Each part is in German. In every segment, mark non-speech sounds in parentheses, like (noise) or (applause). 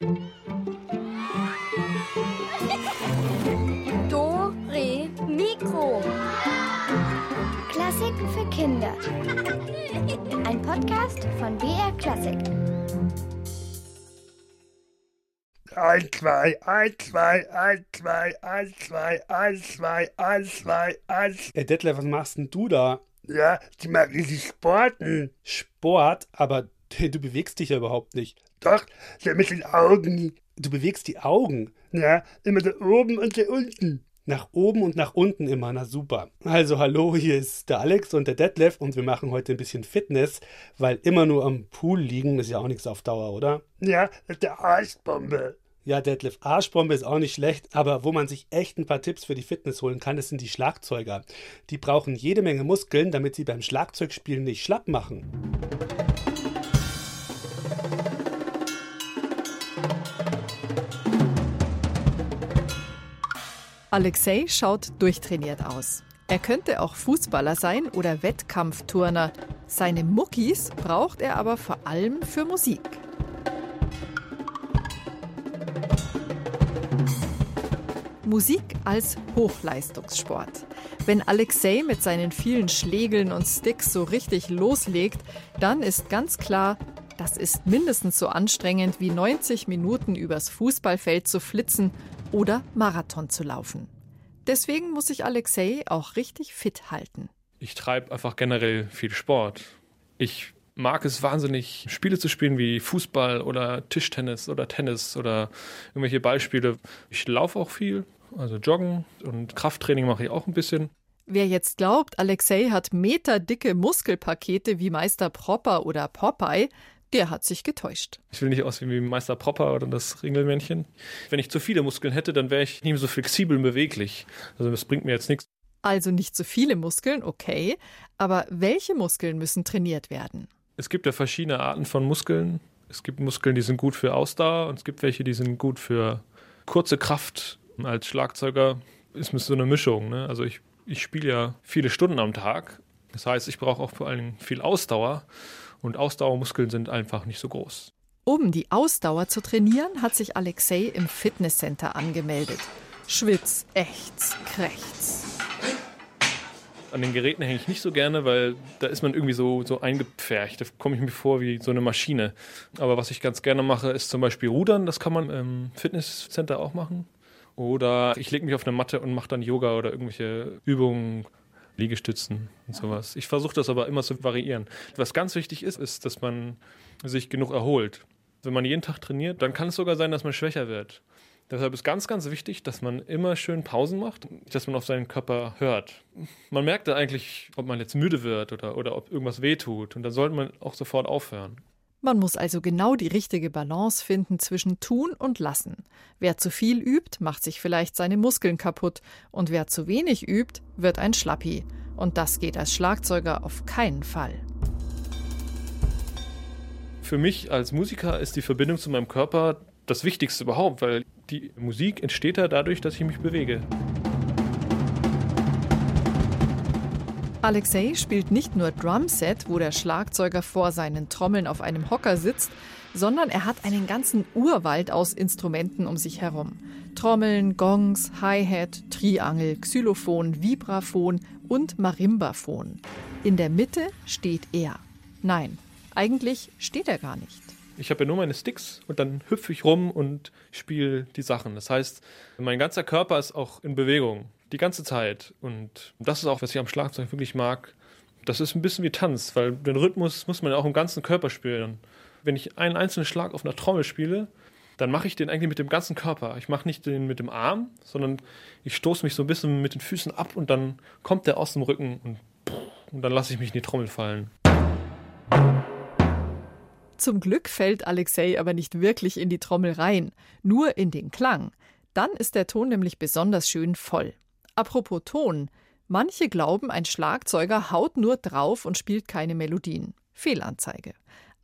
Do, Re, Mikro. Klassiken für Kinder. Ein Podcast von BR Klassik. Eins, zwei, eins, zwei, eins, zwei, eins, zwei, eins, zwei, eins, zwei, eins. Ey, Detlef, was machst denn du da? Ja, die mag richtig sporten. Sport, aber (laughs) du bewegst dich ja überhaupt nicht. Doch, so mit den Augen. Du bewegst die Augen. Ja, immer da oben und da unten. Nach oben und nach unten immer, na super. Also hallo, hier ist der Alex und der Detlef und wir machen heute ein bisschen Fitness, weil immer nur am Pool liegen ist ja auch nichts auf Dauer, oder? Ja, das ist der Arschbombe. Ja, Detlef, Arschbombe ist auch nicht schlecht, aber wo man sich echt ein paar Tipps für die Fitness holen kann, das sind die Schlagzeuger. Die brauchen jede Menge Muskeln, damit sie beim Schlagzeugspielen nicht schlapp machen. Alexei schaut durchtrainiert aus. Er könnte auch Fußballer sein oder Wettkampfturner. Seine Muckis braucht er aber vor allem für Musik. Musik als Hochleistungssport. Wenn Alexei mit seinen vielen Schlägeln und Sticks so richtig loslegt, dann ist ganz klar, das ist mindestens so anstrengend wie 90 Minuten übers Fußballfeld zu flitzen oder Marathon zu laufen. Deswegen muss sich Alexei auch richtig fit halten. Ich treibe einfach generell viel Sport. Ich mag es wahnsinnig, Spiele zu spielen wie Fußball oder Tischtennis oder Tennis oder irgendwelche Ballspiele. Ich laufe auch viel, also joggen und Krafttraining mache ich auch ein bisschen. Wer jetzt glaubt, Alexei hat meterdicke Muskelpakete wie Meister Propper oder Popeye, der hat sich getäuscht. Ich will nicht aussehen wie Meister Propper oder das Ringelmännchen. Wenn ich zu viele Muskeln hätte, dann wäre ich nicht mehr so flexibel und beweglich. Also das bringt mir jetzt nichts. Also nicht zu viele Muskeln, okay. Aber welche Muskeln müssen trainiert werden? Es gibt ja verschiedene Arten von Muskeln. Es gibt Muskeln, die sind gut für Ausdauer und es gibt welche, die sind gut für kurze Kraft. Als Schlagzeuger ist es so eine Mischung. Ne? Also ich, ich spiele ja viele Stunden am Tag. Das heißt, ich brauche auch vor allem viel Ausdauer und Ausdauermuskeln sind einfach nicht so groß. Um die Ausdauer zu trainieren, hat sich Alexei im Fitnesscenter angemeldet. Schwitz, ächz, krächz. An den Geräten hänge ich nicht so gerne, weil da ist man irgendwie so, so eingepfercht. Da komme ich mir vor wie so eine Maschine. Aber was ich ganz gerne mache, ist zum Beispiel Rudern. Das kann man im Fitnesscenter auch machen. Oder ich lege mich auf eine Matte und mache dann Yoga oder irgendwelche Übungen, Liegestützen und sowas. Ich versuche das aber immer zu variieren. Was ganz wichtig ist, ist, dass man sich genug erholt. Wenn man jeden Tag trainiert, dann kann es sogar sein, dass man schwächer wird. Deshalb ist ganz, ganz wichtig, dass man immer schön Pausen macht, dass man auf seinen Körper hört. Man merkt da eigentlich, ob man jetzt müde wird oder, oder ob irgendwas wehtut. Und dann sollte man auch sofort aufhören. Man muss also genau die richtige Balance finden zwischen tun und lassen. Wer zu viel übt, macht sich vielleicht seine Muskeln kaputt. Und wer zu wenig übt, wird ein Schlappi. Und das geht als Schlagzeuger auf keinen Fall. Für mich als Musiker ist die Verbindung zu meinem Körper das Wichtigste überhaupt, weil die Musik entsteht ja dadurch, dass ich mich bewege. Alexei spielt nicht nur Drumset, wo der Schlagzeuger vor seinen Trommeln auf einem Hocker sitzt, sondern er hat einen ganzen Urwald aus Instrumenten um sich herum. Trommeln, Gongs, Hi-Hat, Triangel, Xylophon, Vibraphon und Marimbaphon. In der Mitte steht er. Nein, eigentlich steht er gar nicht. Ich habe ja nur meine Sticks und dann hüpfe ich rum und spiele die Sachen. Das heißt, mein ganzer Körper ist auch in Bewegung. Die ganze Zeit. Und das ist auch, was ich am Schlagzeug wirklich mag. Das ist ein bisschen wie Tanz, weil den Rhythmus muss man ja auch im ganzen Körper spielen. Wenn ich einen einzelnen Schlag auf einer Trommel spiele, dann mache ich den eigentlich mit dem ganzen Körper. Ich mache nicht den mit dem Arm, sondern ich stoße mich so ein bisschen mit den Füßen ab und dann kommt der aus dem Rücken und, und dann lasse ich mich in die Trommel fallen. Zum Glück fällt Alexei aber nicht wirklich in die Trommel rein, nur in den Klang. Dann ist der Ton nämlich besonders schön voll. Apropos Ton. Manche glauben, ein Schlagzeuger haut nur drauf und spielt keine Melodien. Fehlanzeige.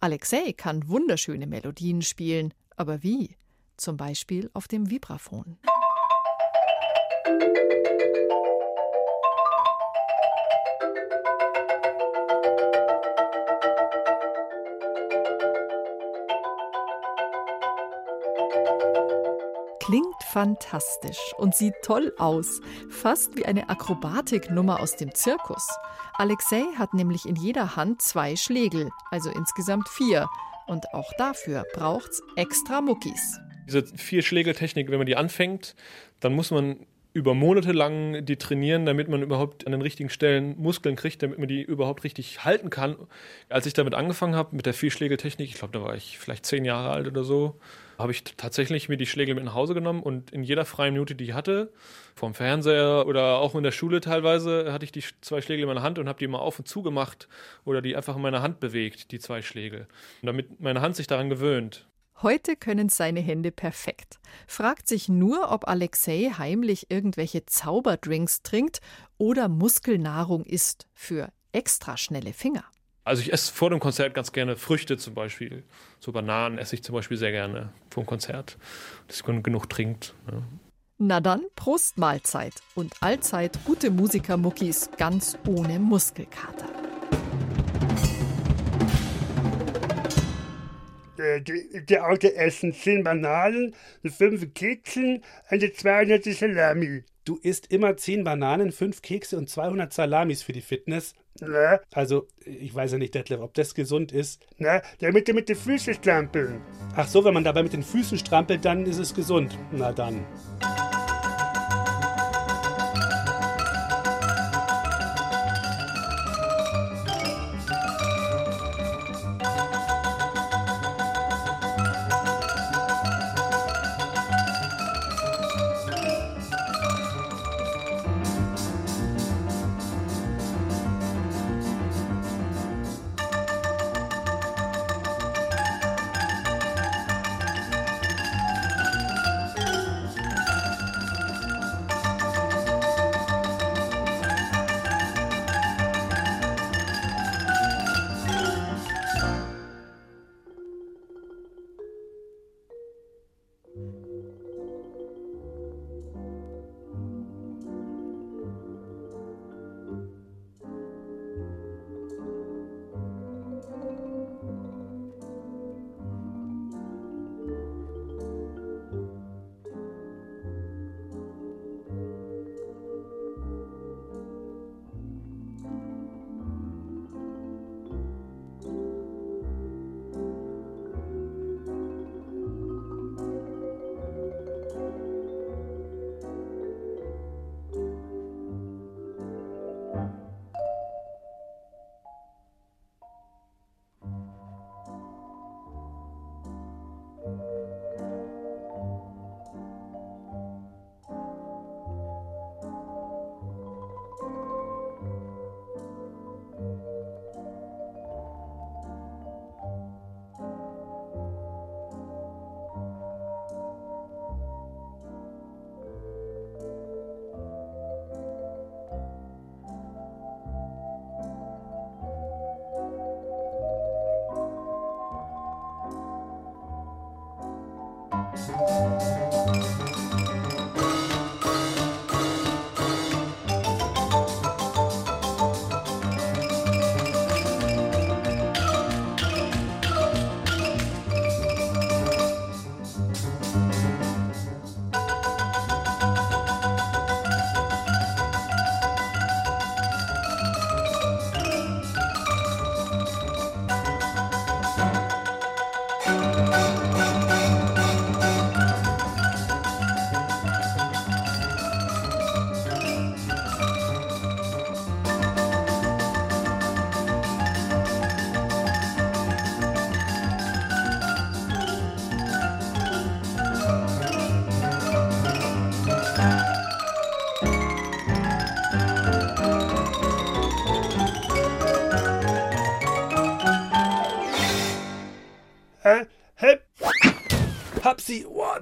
Alexei kann wunderschöne Melodien spielen, aber wie? Zum Beispiel auf dem Vibraphon. Klingt fantastisch und sieht toll aus, fast wie eine Akrobatiknummer aus dem Zirkus. Alexei hat nämlich in jeder Hand zwei Schlegel, also insgesamt vier. Und auch dafür braucht's extra Muckis. Diese Vier-Schlägel-Technik, wenn man die anfängt, dann muss man über Monate lang die trainieren, damit man überhaupt an den richtigen Stellen Muskeln kriegt, damit man die überhaupt richtig halten kann. Als ich damit angefangen habe, mit der Vierschlägeltechnik, ich glaube, da war ich vielleicht zehn Jahre alt oder so, habe ich tatsächlich mir die Schlägel mit nach Hause genommen und in jeder freien Minute, die ich hatte, vom Fernseher oder auch in der Schule teilweise, hatte ich die zwei Schlägel in meiner Hand und habe die mal auf und zu gemacht oder die einfach in meiner Hand bewegt, die zwei Schlägel. damit meine Hand sich daran gewöhnt. Heute können seine Hände perfekt. Fragt sich nur, ob Alexei heimlich irgendwelche Zauberdrinks trinkt oder Muskelnahrung isst für extra schnelle Finger. Also ich esse vor dem Konzert ganz gerne Früchte zum Beispiel. So Bananen esse ich zum Beispiel sehr gerne vor dem Konzert, dass man genug trinkt. Ja. Na dann, Prost Mahlzeit und allzeit gute Musikermuckis ganz ohne Muskelkater. Äh, die, die Auto essen 10 Bananen, 5 Keksen und 200 Salami. Du isst immer 10 Bananen, 5 Kekse und 200 Salamis für die Fitness. Na, Also, ich weiß ja nicht, Detlef, ob das gesund ist. na, damit du mit den Füßen strampeln. Ach so, wenn man dabei mit den Füßen strampelt, dann ist es gesund. Na dann.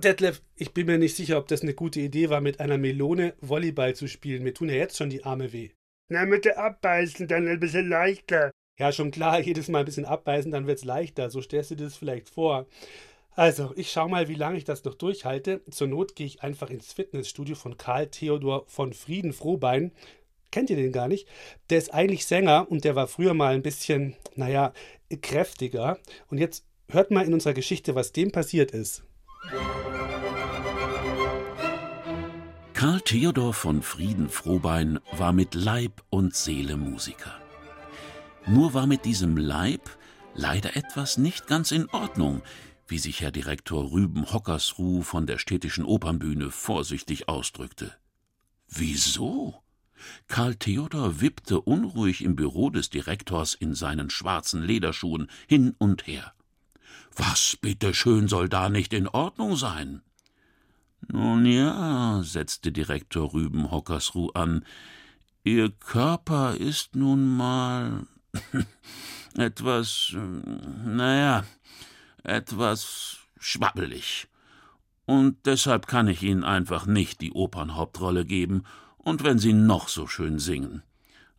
Detlef, ich bin mir nicht sicher, ob das eine gute Idee war, mit einer Melone Volleyball zu spielen. Mir tun ja jetzt schon die Arme weh. Na, mit der abbeißen, dann ein bisschen leichter. Ja, schon klar, (laughs) jedes Mal ein bisschen abbeißen, dann wird's leichter. So stellst du dir das vielleicht vor. Also, ich schau mal, wie lange ich das noch durchhalte. Zur Not gehe ich einfach ins Fitnessstudio von Karl Theodor von Frieden Frohbein. Kennt ihr den gar nicht? Der ist eigentlich Sänger und der war früher mal ein bisschen, naja, kräftiger. Und jetzt hört mal in unserer Geschichte, was dem passiert ist. Karl Theodor von Frieden-Frohbein war mit Leib und Seele Musiker. Nur war mit diesem Leib leider etwas nicht ganz in Ordnung, wie sich Herr Direktor Rüben Hockersruh von der städtischen Opernbühne vorsichtig ausdrückte. Wieso? Karl Theodor wippte unruhig im Büro des Direktors in seinen schwarzen Lederschuhen hin und her. Was bitteschön soll da nicht in Ordnung sein? Nun ja, setzte Direktor Rüben Hockersruh an, Ihr Körper ist nun mal (laughs) etwas, naja, etwas schwabbelig. Und deshalb kann ich Ihnen einfach nicht die Opernhauptrolle geben, und wenn Sie noch so schön singen.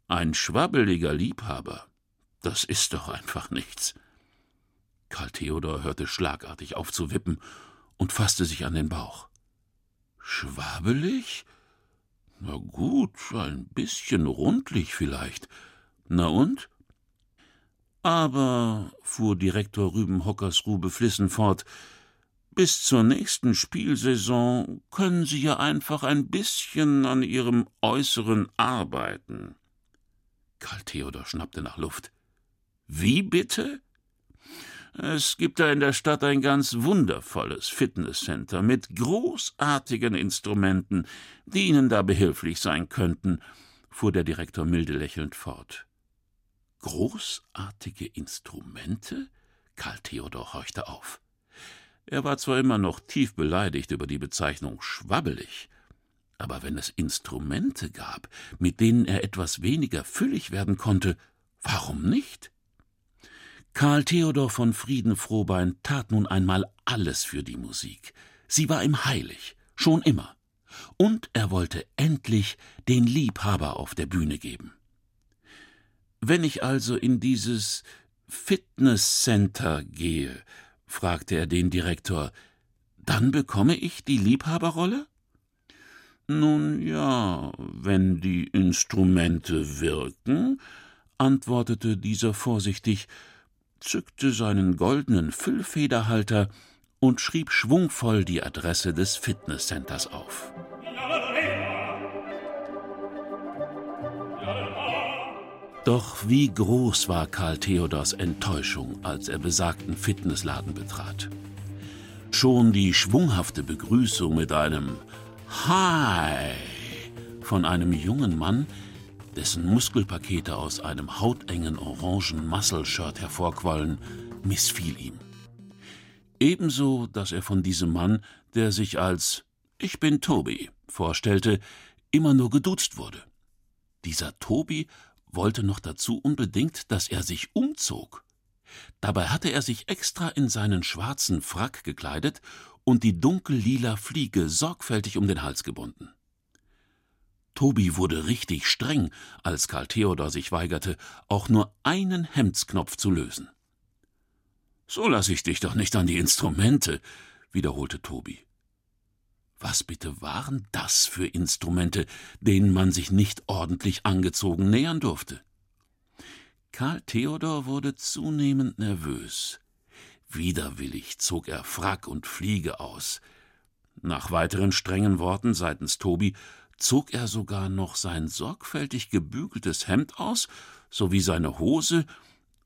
Ein schwabbeliger Liebhaber, das ist doch einfach nichts. Karl Theodor hörte schlagartig auf zu wippen und fasste sich an den Bauch. Schwabbelig? Na gut, ein bisschen rundlich vielleicht. Na und? Aber, fuhr Direktor Rüben Hockersruh beflissen fort, bis zur nächsten Spielsaison können Sie ja einfach ein bisschen an Ihrem Äußeren arbeiten. Karl Theodor schnappte nach Luft. Wie bitte? Es gibt da in der Stadt ein ganz wundervolles Fitnesscenter mit großartigen Instrumenten, die Ihnen da behilflich sein könnten, fuhr der Direktor milde lächelnd fort. Großartige Instrumente? Karl Theodor horchte auf. Er war zwar immer noch tief beleidigt über die Bezeichnung schwabbelig, aber wenn es Instrumente gab, mit denen er etwas weniger füllig werden konnte, warum nicht? Karl Theodor von Frieden-Frohbein tat nun einmal alles für die Musik. Sie war ihm heilig, schon immer. Und er wollte endlich den Liebhaber auf der Bühne geben. Wenn ich also in dieses Fitnesscenter gehe, fragte er den Direktor, dann bekomme ich die Liebhaberrolle? Nun ja, wenn die Instrumente wirken, antwortete dieser vorsichtig, zückte seinen goldenen Füllfederhalter und schrieb schwungvoll die Adresse des Fitnesscenters auf. Doch wie groß war Karl Theodors Enttäuschung, als er besagten Fitnessladen betrat. Schon die schwunghafte Begrüßung mit einem Hi von einem jungen Mann, dessen Muskelpakete aus einem hautengen orangen Muscle-Shirt hervorquollen, missfiel ihm. Ebenso, dass er von diesem Mann, der sich als Ich bin Tobi vorstellte, immer nur geduzt wurde. Dieser Tobi wollte noch dazu unbedingt, dass er sich umzog. Dabei hatte er sich extra in seinen schwarzen Frack gekleidet und die dunkellila Fliege sorgfältig um den Hals gebunden. Tobi wurde richtig streng, als Karl Theodor sich weigerte, auch nur einen Hemdsknopf zu lösen. So lass ich dich doch nicht an die Instrumente, wiederholte Tobi. Was bitte waren das für Instrumente, denen man sich nicht ordentlich angezogen nähern durfte? Karl Theodor wurde zunehmend nervös. Widerwillig zog er Frack und Fliege aus. Nach weiteren strengen Worten seitens Tobi zog er sogar noch sein sorgfältig gebügeltes Hemd aus sowie seine Hose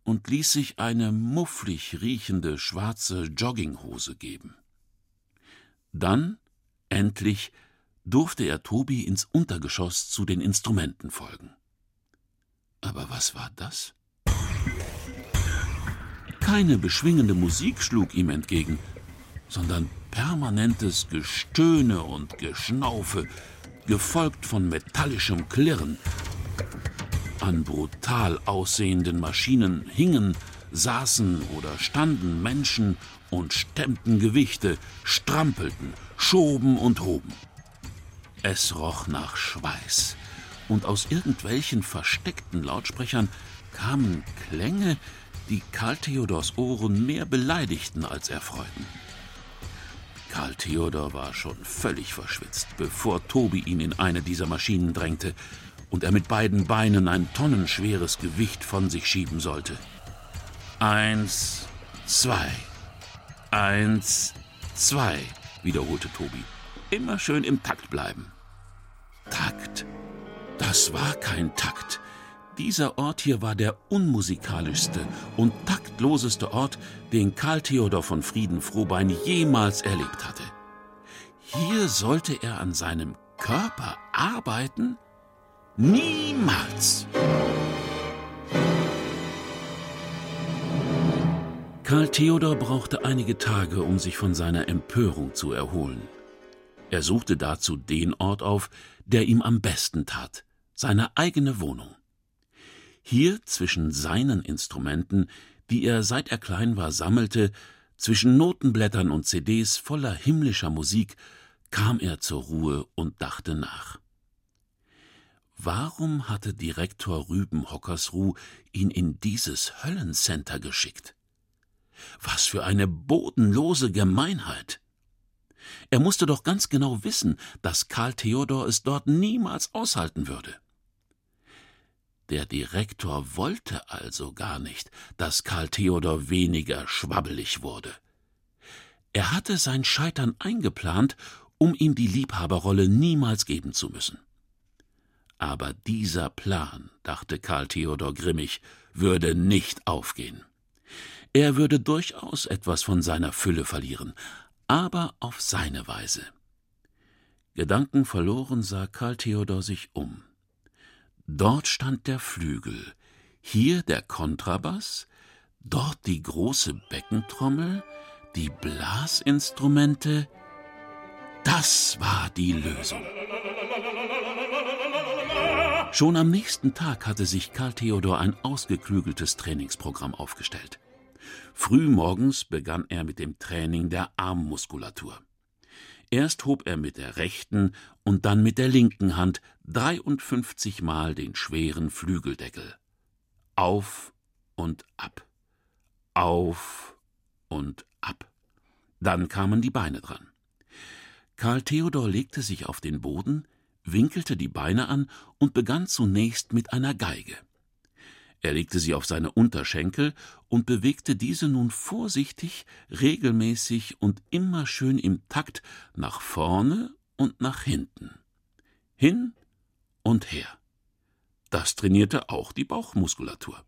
und ließ sich eine mufflig riechende schwarze Jogginghose geben. Dann Endlich durfte er Tobi ins Untergeschoss zu den Instrumenten folgen. Aber was war das? Keine beschwingende Musik schlug ihm entgegen, sondern permanentes Gestöhne und Geschnaufe, gefolgt von metallischem Klirren. An brutal aussehenden Maschinen hingen, saßen oder standen Menschen und stemmten Gewichte, strampelten, schoben und hoben. Es roch nach Schweiß, und aus irgendwelchen versteckten Lautsprechern kamen Klänge, die Karl Theodors Ohren mehr beleidigten als erfreuten. Karl Theodor war schon völlig verschwitzt, bevor Tobi ihn in eine dieser Maschinen drängte und er mit beiden Beinen ein tonnenschweres Gewicht von sich schieben sollte. Eins, zwei, eins, zwei, wiederholte Tobi. Immer schön im Takt bleiben. Takt. Das war kein Takt. Dieser Ort hier war der unmusikalischste und taktloseste Ort, den Karl Theodor von Frieden-Frohbein jemals erlebt hatte. Hier sollte er an seinem Körper arbeiten? Niemals! Karl Theodor brauchte einige Tage, um sich von seiner Empörung zu erholen. Er suchte dazu den Ort auf, der ihm am besten tat, seine eigene Wohnung. Hier zwischen seinen Instrumenten, die er seit er klein war sammelte, zwischen Notenblättern und CDs voller himmlischer Musik, kam er zur Ruhe und dachte nach. Warum hatte Direktor Rüben Hockersruh ihn in dieses Höllencenter geschickt? Was für eine bodenlose Gemeinheit! Er musste doch ganz genau wissen, dass Karl Theodor es dort niemals aushalten würde. Der Direktor wollte also gar nicht, dass Karl Theodor weniger schwabbelig wurde. Er hatte sein Scheitern eingeplant, um ihm die Liebhaberrolle niemals geben zu müssen. Aber dieser Plan, dachte Karl Theodor grimmig, würde nicht aufgehen. Er würde durchaus etwas von seiner Fülle verlieren, aber auf seine Weise. Gedanken verloren sah Karl Theodor sich um. Dort stand der Flügel, hier der Kontrabass, dort die große Beckentrommel, die Blasinstrumente. Das war die Lösung. Schon am nächsten Tag hatte sich Karl Theodor ein ausgeklügeltes Trainingsprogramm aufgestellt. Frühmorgens begann er mit dem Training der Armmuskulatur. Erst hob er mit der rechten und dann mit der linken Hand 53 Mal den schweren Flügeldeckel. Auf und ab. Auf und ab. Dann kamen die Beine dran. Karl Theodor legte sich auf den Boden, winkelte die Beine an und begann zunächst mit einer Geige. Er legte sie auf seine Unterschenkel und bewegte diese nun vorsichtig, regelmäßig und immer schön im Takt nach vorne und nach hinten. Hin und her. Das trainierte auch die Bauchmuskulatur.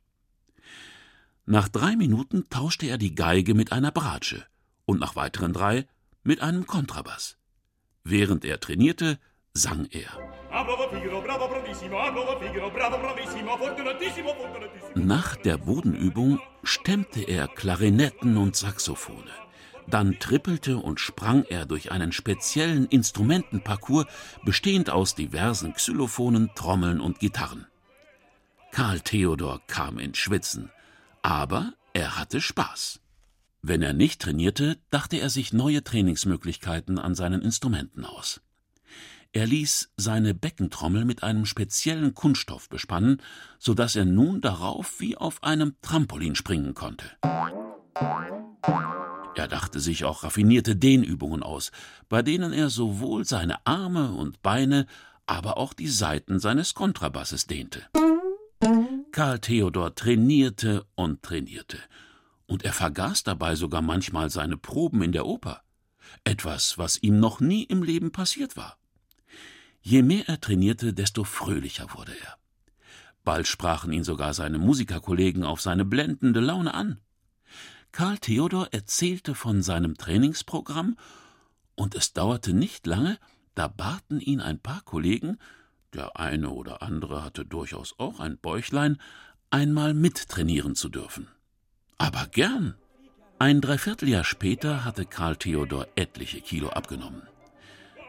Nach drei Minuten tauschte er die Geige mit einer Bratsche und nach weiteren drei mit einem Kontrabass. Während er trainierte, sang er. Nach der Bodenübung stemmte er Klarinetten und Saxophone. Dann trippelte und sprang er durch einen speziellen Instrumentenparcours, bestehend aus diversen Xylophonen, Trommeln und Gitarren. Karl Theodor kam in Schwitzen, aber er hatte Spaß. Wenn er nicht trainierte, dachte er sich neue Trainingsmöglichkeiten an seinen Instrumenten aus. Er ließ seine Beckentrommel mit einem speziellen Kunststoff bespannen, so dass er nun darauf wie auf einem Trampolin springen konnte. Er dachte sich auch raffinierte Dehnübungen aus, bei denen er sowohl seine Arme und Beine, aber auch die Saiten seines Kontrabasses dehnte. Karl Theodor trainierte und trainierte, und er vergaß dabei sogar manchmal seine Proben in der Oper, etwas, was ihm noch nie im Leben passiert war. Je mehr er trainierte, desto fröhlicher wurde er. Bald sprachen ihn sogar seine Musikerkollegen auf seine blendende Laune an. Karl Theodor erzählte von seinem Trainingsprogramm, und es dauerte nicht lange, da baten ihn ein paar Kollegen, der eine oder andere hatte durchaus auch ein Bäuchlein, einmal mittrainieren zu dürfen. Aber gern. Ein Dreivierteljahr später hatte Karl Theodor etliche Kilo abgenommen.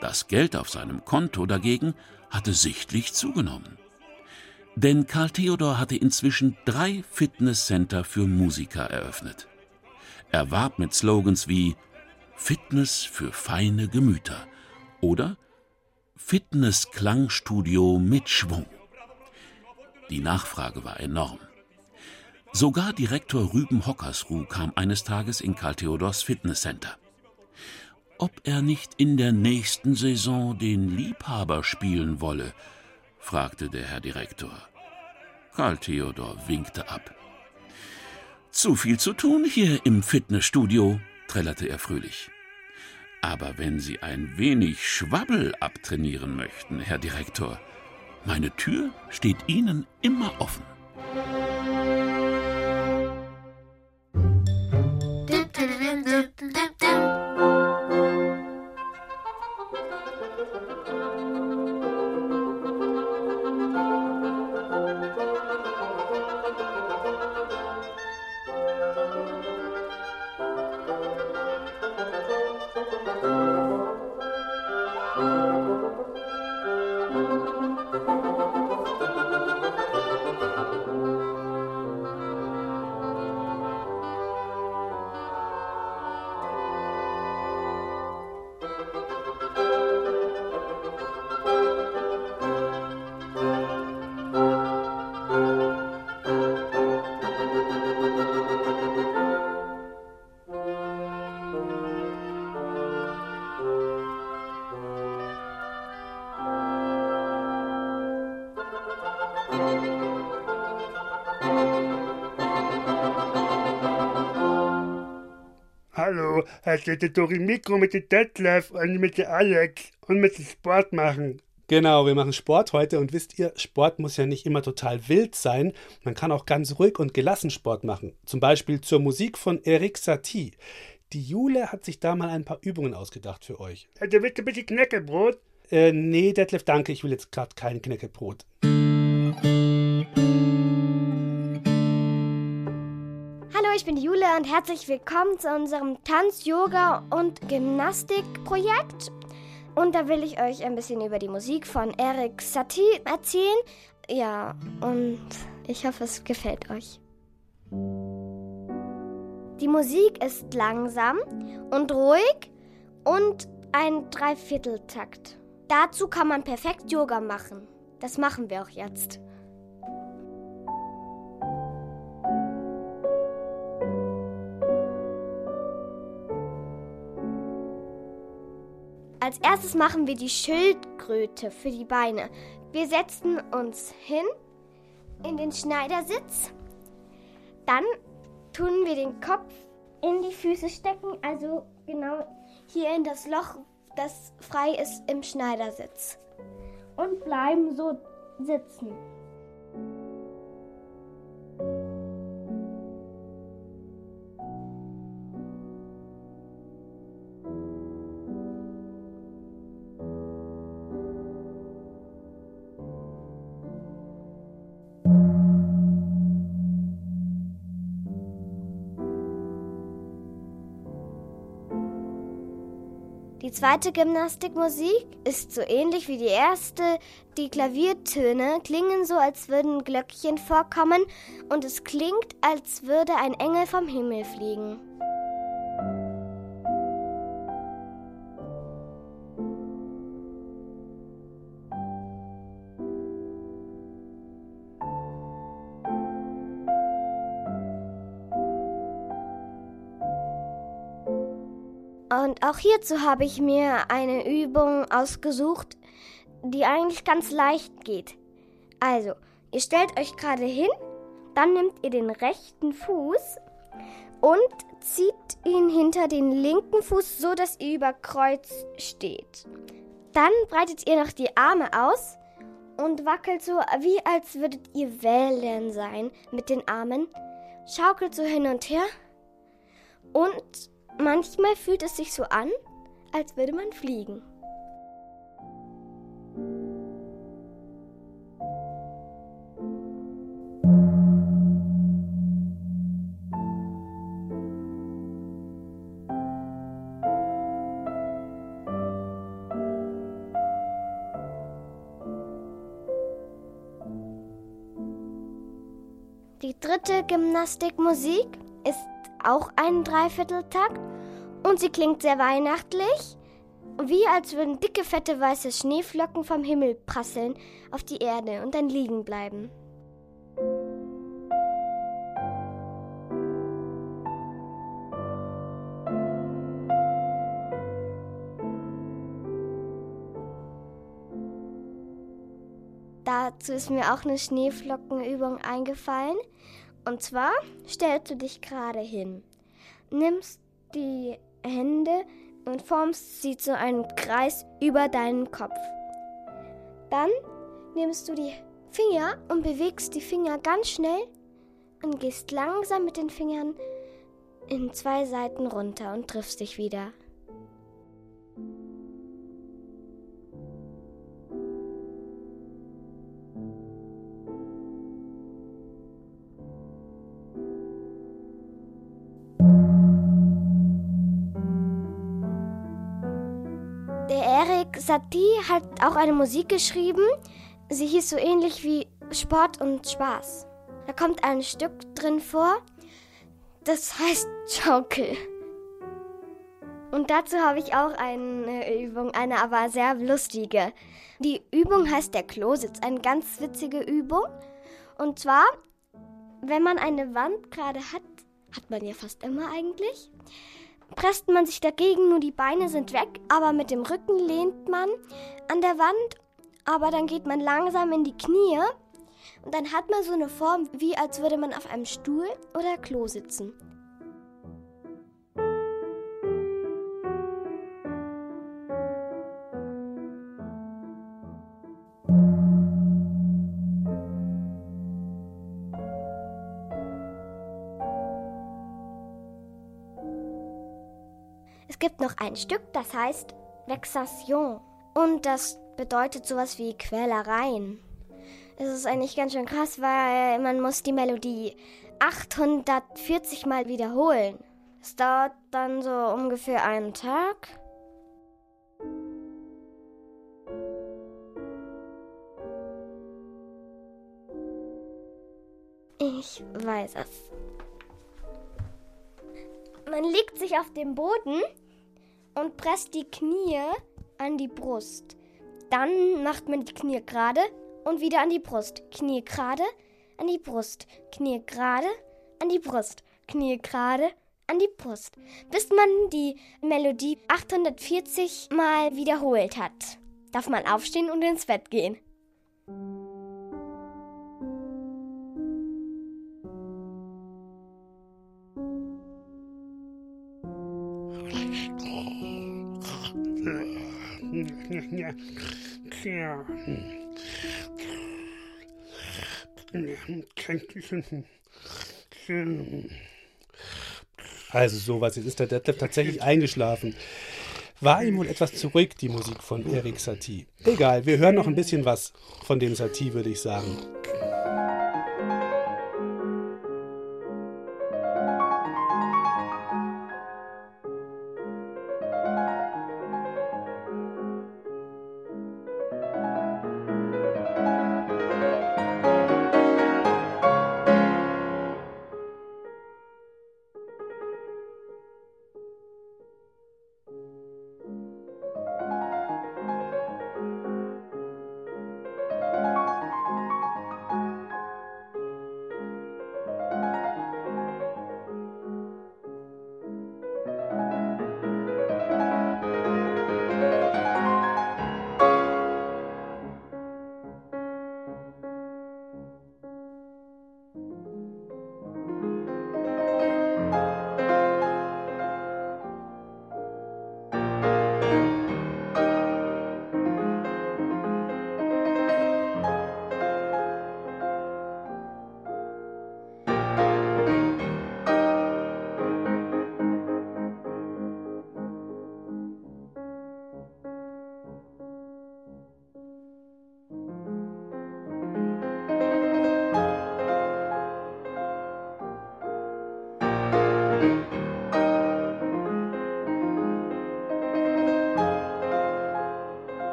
Das Geld auf seinem Konto dagegen hatte sichtlich zugenommen. Denn Karl Theodor hatte inzwischen drei Fitnesscenter für Musiker eröffnet. Er warb mit Slogans wie Fitness für feine Gemüter oder Fitness Klangstudio mit Schwung. Die Nachfrage war enorm. Sogar Direktor Rüben Hockersruh kam eines Tages in Karl Theodors Fitnesscenter ob er nicht in der nächsten Saison den Liebhaber spielen wolle, fragte der Herr Direktor. Karl Theodor winkte ab. Zu viel zu tun hier im Fitnessstudio, trällerte er fröhlich. Aber wenn Sie ein wenig Schwabbel abtrainieren möchten, Herr Direktor, meine Tür steht Ihnen immer offen. Hallo, es ist der Dori Mikro mit dem Detlef und mit dem Alex und mit dem Sport machen. Genau, wir machen Sport heute und wisst ihr, Sport muss ja nicht immer total wild sein. Man kann auch ganz ruhig und gelassen Sport machen. Zum Beispiel zur Musik von Eric Satie. Die Jule hat sich da mal ein paar Übungen ausgedacht für euch. Willst du ein bisschen Knäckebrot? Äh, nee, Detlef, danke, ich will jetzt gerade kein Knäckebrot. Ich bin die Jule und herzlich willkommen zu unserem Tanz-, Yoga- und Gymnastikprojekt. Und da will ich euch ein bisschen über die Musik von Eric Satie erzählen. Ja, und ich hoffe, es gefällt euch. Die Musik ist langsam und ruhig und ein Dreivierteltakt. Dazu kann man perfekt Yoga machen. Das machen wir auch jetzt. Als erstes machen wir die Schildkröte für die Beine. Wir setzen uns hin in den Schneidersitz. Dann tun wir den Kopf in die Füße stecken, also genau hier in das Loch, das frei ist im Schneidersitz. Und bleiben so sitzen. Die zweite Gymnastikmusik ist so ähnlich wie die erste. Die Klaviertöne klingen so, als würden Glöckchen vorkommen und es klingt, als würde ein Engel vom Himmel fliegen. Auch hierzu habe ich mir eine Übung ausgesucht, die eigentlich ganz leicht geht. Also, ihr stellt euch gerade hin, dann nehmt ihr den rechten Fuß und zieht ihn hinter den linken Fuß, so dass ihr über Kreuz steht. Dann breitet ihr noch die Arme aus und wackelt so, wie als würdet ihr wählen sein mit den Armen. Schaukelt so hin und her und Manchmal fühlt es sich so an, als würde man fliegen. Die dritte Gymnastikmusik ist auch ein Dreivierteltakt und sie klingt sehr weihnachtlich, wie als würden dicke, fette, weiße Schneeflocken vom Himmel prasseln auf die Erde und dann liegen bleiben. Dazu ist mir auch eine Schneeflockenübung eingefallen. Und zwar stellst du dich gerade hin, nimmst die Hände und formst sie zu einem Kreis über deinen Kopf. Dann nimmst du die Finger und bewegst die Finger ganz schnell und gehst langsam mit den Fingern in zwei Seiten runter und triffst dich wieder. Satie hat auch eine Musik geschrieben. Sie hieß so ähnlich wie Sport und Spaß. Da kommt ein Stück drin vor, das heißt Schaukel. Und dazu habe ich auch eine Übung, eine aber sehr lustige. Die Übung heißt der Klositz, eine ganz witzige Übung. Und zwar, wenn man eine Wand gerade hat, hat man ja fast immer eigentlich, presst man sich dagegen, nur die Beine sind weg, aber mit dem Rücken lehnt man an der Wand, aber dann geht man langsam in die Knie und dann hat man so eine Form, wie als würde man auf einem Stuhl oder Klo sitzen. Es gibt noch ein Stück, das heißt Vexation. Und das bedeutet sowas wie Quälereien. Es ist eigentlich ganz schön krass, weil man muss die Melodie 840 Mal wiederholen. Es dauert dann so ungefähr einen Tag. Ich weiß es. Man legt sich auf den Boden und presst die Knie an die Brust. Dann macht man die Knie gerade und wieder an die Brust. Knie gerade, an die Brust. Knie gerade, an die Brust. Knie gerade, an die Brust. Bis man die Melodie 840 Mal wiederholt hat. Darf man aufstehen und ins Bett gehen. Also sowas, jetzt ist der Detlef tatsächlich eingeschlafen. War ihm wohl etwas zu ruhig, die Musik von Erik Satie. Egal, wir hören noch ein bisschen was von dem Satie, würde ich sagen.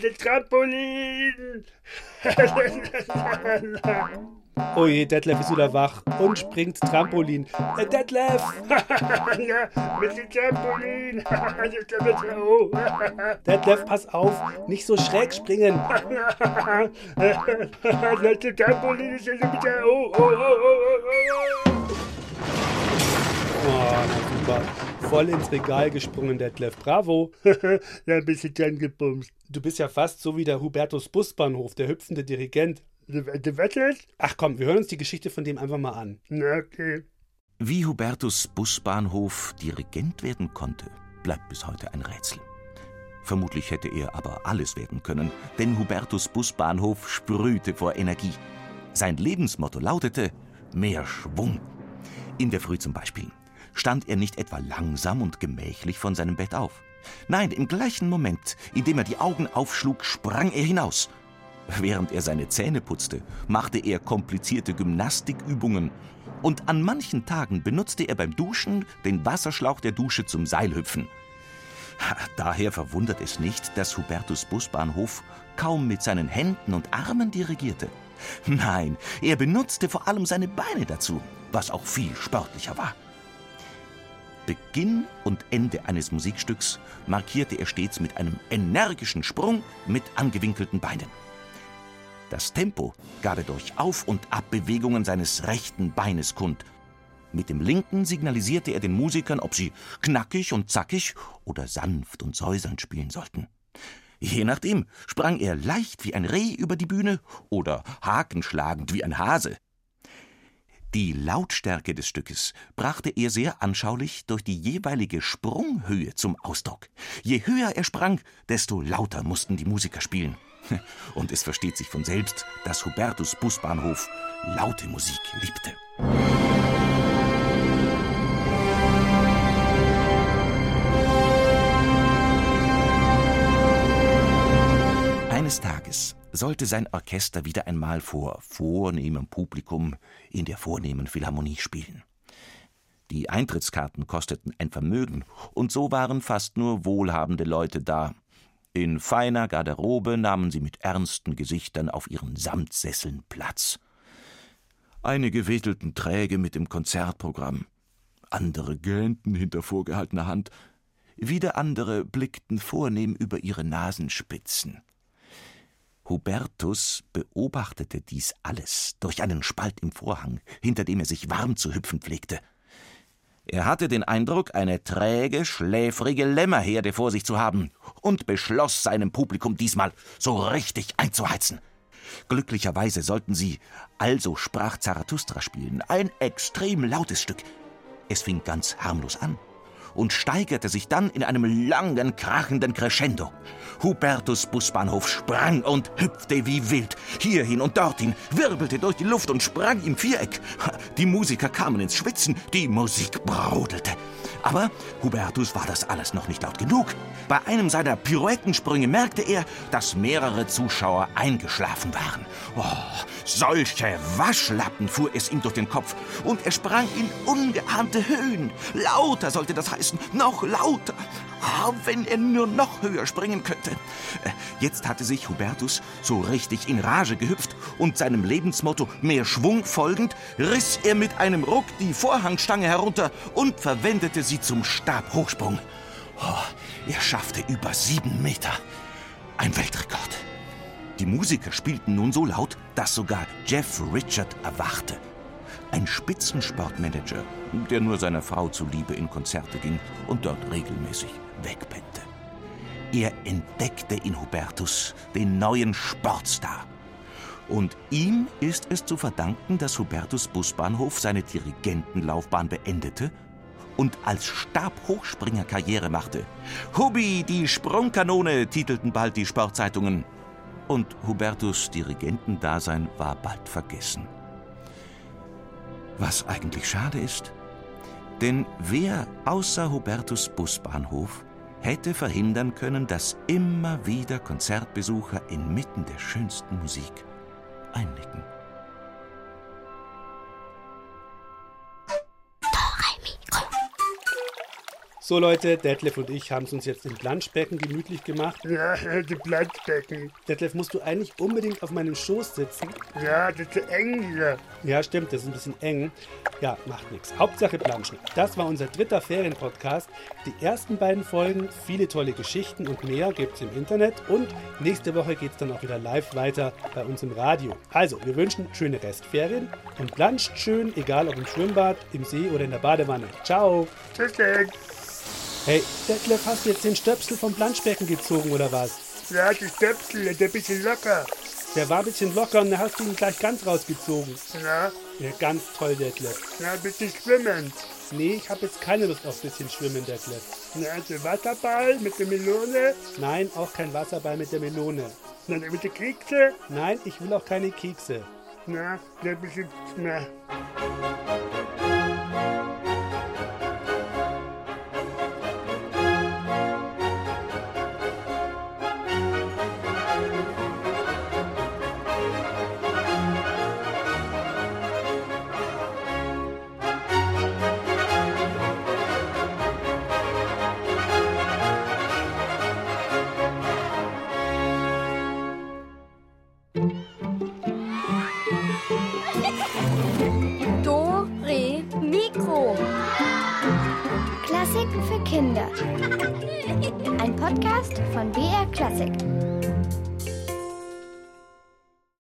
Ist Trampolin! Oh je, Detlef ist wieder wach und springt Trampolin. Äh, Detlef! ja, (laughs) mit dem Trampolin. (laughs) Detlef, pass auf, nicht so schräg springen. Das Trampolin ist jetzt hoch. Oh, oh, oh, oh, oh. Oh, na super. Voll ins Regal gesprungen, Detlef. Bravo. (laughs) ja, ein bisschen dran gebumst. Du bist ja fast so wie der Hubertus Busbahnhof, der hüpfende Dirigent. Du, du wettest? Ach komm, wir hören uns die Geschichte von dem einfach mal an. Na, okay. Wie Hubertus Busbahnhof Dirigent werden konnte, bleibt bis heute ein Rätsel. Vermutlich hätte er aber alles werden können, denn Hubertus Busbahnhof sprühte vor Energie. Sein Lebensmotto lautete mehr Schwung. In der Früh zum Beispiel stand er nicht etwa langsam und gemächlich von seinem Bett auf. Nein, im gleichen Moment, in dem er die Augen aufschlug, sprang er hinaus. Während er seine Zähne putzte, machte er komplizierte Gymnastikübungen und an manchen Tagen benutzte er beim Duschen den Wasserschlauch der Dusche zum Seilhüpfen. Daher verwundert es nicht, dass Hubertus Busbahnhof kaum mit seinen Händen und Armen dirigierte. Nein, er benutzte vor allem seine Beine dazu, was auch viel sportlicher war. Beginn und Ende eines Musikstücks markierte er stets mit einem energischen Sprung mit angewinkelten Beinen. Das Tempo gab er durch Auf- und Abbewegungen seines rechten Beines kund. Mit dem linken signalisierte er den Musikern, ob sie knackig und zackig oder sanft und säuselnd spielen sollten. Je nachdem sprang er leicht wie ein Reh über die Bühne oder hakenschlagend wie ein Hase. Die Lautstärke des Stückes brachte er sehr anschaulich durch die jeweilige Sprunghöhe zum Ausdruck. Je höher er sprang, desto lauter mussten die Musiker spielen. (laughs) Und es versteht sich von selbst, dass Hubertus Busbahnhof laute Musik liebte. Eines Tages sollte sein Orchester wieder einmal vor vornehmem Publikum in der vornehmen Philharmonie spielen. Die Eintrittskarten kosteten ein Vermögen, und so waren fast nur wohlhabende Leute da. In feiner Garderobe nahmen sie mit ernsten Gesichtern auf ihren Samtsesseln Platz. Einige wedelten träge mit dem Konzertprogramm, andere gähnten hinter vorgehaltener Hand, wieder andere blickten vornehm über ihre Nasenspitzen. Hubertus beobachtete dies alles durch einen Spalt im Vorhang, hinter dem er sich warm zu hüpfen pflegte. Er hatte den Eindruck, eine träge, schläfrige Lämmerherde vor sich zu haben und beschloss, seinem Publikum diesmal so richtig einzuheizen. Glücklicherweise sollten sie Also sprach Zarathustra spielen, ein extrem lautes Stück. Es fing ganz harmlos an und steigerte sich dann in einem langen, krachenden Crescendo. Hubertus Busbahnhof sprang und hüpfte wie wild, hierhin und dorthin, wirbelte durch die Luft und sprang im Viereck. Die Musiker kamen ins Schwitzen, die Musik brodelte. Aber Hubertus war das alles noch nicht laut genug. Bei einem seiner Pirouettensprünge merkte er, dass mehrere Zuschauer eingeschlafen waren. Oh, solche Waschlappen fuhr es ihm durch den Kopf und er sprang in ungeahnte Höhen. Lauter sollte das heißen, noch lauter. Ah, wenn er nur noch höher springen könnte. Äh, Jetzt hatte sich Hubertus so richtig in Rage gehüpft und seinem Lebensmotto mehr Schwung folgend, riss er mit einem Ruck die Vorhangstange herunter und verwendete sie zum Stabhochsprung. Oh, er schaffte über sieben Meter. Ein Weltrekord. Die Musiker spielten nun so laut, dass sogar Jeff Richard erwachte. Ein Spitzensportmanager, der nur seiner Frau zuliebe in Konzerte ging und dort regelmäßig wegpennte. Er entdeckte in Hubertus den neuen Sportstar. Und ihm ist es zu verdanken, dass Hubertus Busbahnhof seine Dirigentenlaufbahn beendete und als Stabhochspringer Karriere machte. Hubi, die Sprungkanone, titelten bald die Sportzeitungen. Und Hubertus Dirigentendasein war bald vergessen. Was eigentlich schade ist. Denn wer außer Hubertus Busbahnhof hätte verhindern können, dass immer wieder Konzertbesucher inmitten der schönsten Musik einnicken. So Leute, Detlef und ich haben es uns jetzt im Planschbecken gemütlich gemacht. Ja, die Planschbecken. Detlef, musst du eigentlich unbedingt auf meinem Schoß sitzen? Ja, das ist zu eng hier. Ja, stimmt, das ist ein bisschen eng. Ja, macht nichts. Hauptsache Planschen. Das war unser dritter Ferienpodcast. Die ersten beiden Folgen, viele tolle Geschichten und mehr gibt es im Internet. Und nächste Woche geht es dann auch wieder live weiter bei uns im Radio. Also, wir wünschen schöne Restferien und planscht schön, egal ob im Schwimmbad, im See oder in der Badewanne. Ciao. Tschüss. Hey, Detlef, hast du jetzt den Stöpsel vom Planschbecken gezogen oder was? Ja, die Stöpsel, der ist ein bisschen locker. Der war ein bisschen locker und dann hast du ihn gleich ganz rausgezogen. Na, Ja, ganz toll, Detlef. na, ein bisschen schwimmen. Nee, ich habe jetzt keine Lust auf ein bisschen Schwimmen, Detlef. Na, der Wasserball mit der Melone. Nein, auch kein Wasserball mit der Melone. Na, mit der Kekse. Nein, ich will auch keine Kekse. Na, der ein bisschen, na.